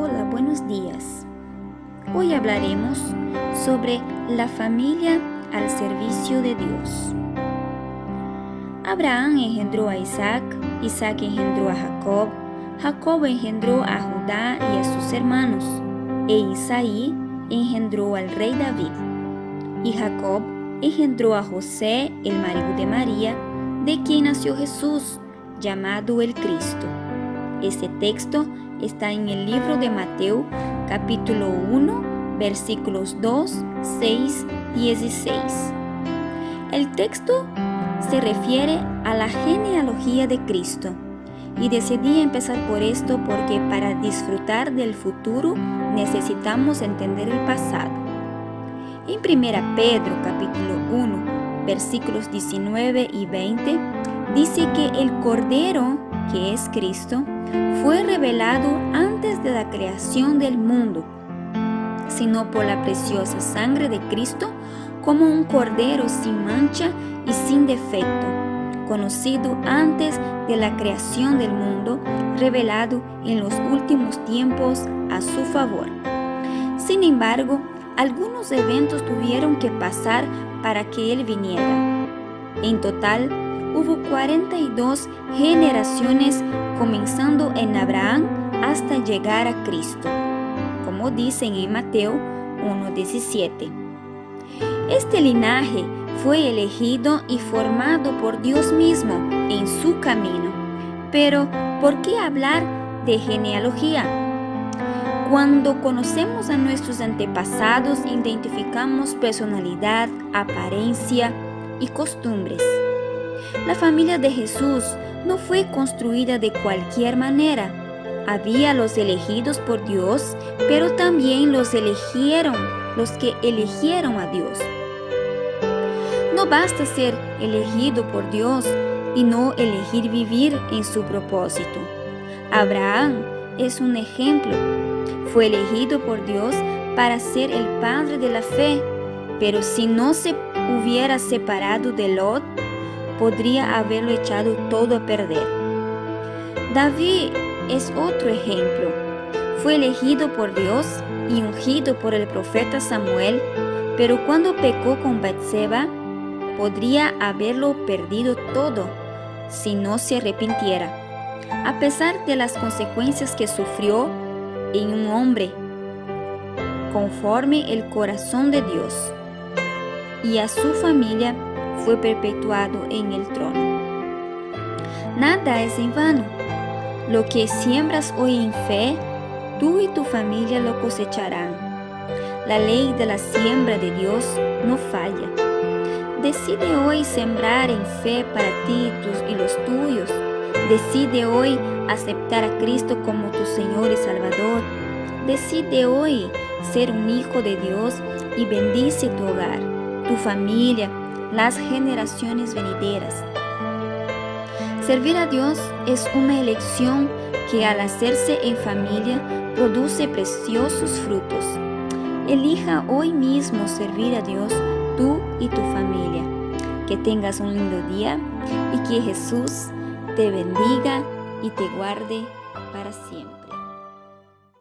Hola, buenos días. Hoy hablaremos sobre la familia al servicio de Dios. Abraham engendró a Isaac, Isaac engendró a Jacob, Jacob engendró a Judá y a sus hermanos, e Isaí engendró al rey David. Y Jacob engendró a José, el marido de María, de quien nació Jesús, llamado el Cristo. Este texto está en el libro de Mateo capítulo 1 versículos 2, 6, 16. El texto se refiere a la genealogía de Cristo y decidí empezar por esto porque para disfrutar del futuro necesitamos entender el pasado. En 1 Pedro capítulo 1 versículos 19 y 20 dice que el Cordero, que es Cristo, fue revelado antes de la creación del mundo, sino por la preciosa sangre de Cristo como un cordero sin mancha y sin defecto, conocido antes de la creación del mundo, revelado en los últimos tiempos a su favor. Sin embargo, algunos eventos tuvieron que pasar para que Él viniera. En total, hubo 42 generaciones comenzando en Abraham hasta llegar a Cristo, como dicen en Mateo 1.17. Este linaje fue elegido y formado por Dios mismo en su camino. Pero, ¿por qué hablar de genealogía? Cuando conocemos a nuestros antepasados, identificamos personalidad, apariencia y costumbres. La familia de Jesús no fue construida de cualquier manera. Había los elegidos por Dios, pero también los eligieron, los que eligieron a Dios. No basta ser elegido por Dios y no elegir vivir en su propósito. Abraham es un ejemplo. Fue elegido por Dios para ser el padre de la fe, pero si no se hubiera separado de Lot, podría haberlo echado todo a perder. David es otro ejemplo. Fue elegido por Dios y ungido por el profeta Samuel, pero cuando pecó con Batseba, podría haberlo perdido todo si no se arrepintiera. A pesar de las consecuencias que sufrió en un hombre conforme el corazón de Dios y a su familia fue perpetuado en el trono. Nada es en vano. Lo que siembras hoy en fe, tú y tu familia lo cosecharán. La ley de la siembra de Dios no falla. Decide hoy sembrar en fe para ti y los tuyos. Decide hoy aceptar a Cristo como tu Señor y Salvador. Decide hoy ser un hijo de Dios y bendice tu hogar, tu familia, las generaciones venideras. Servir a Dios es una elección que al hacerse en familia produce preciosos frutos. Elija hoy mismo servir a Dios tú y tu familia. Que tengas un lindo día y que Jesús te bendiga y te guarde para siempre.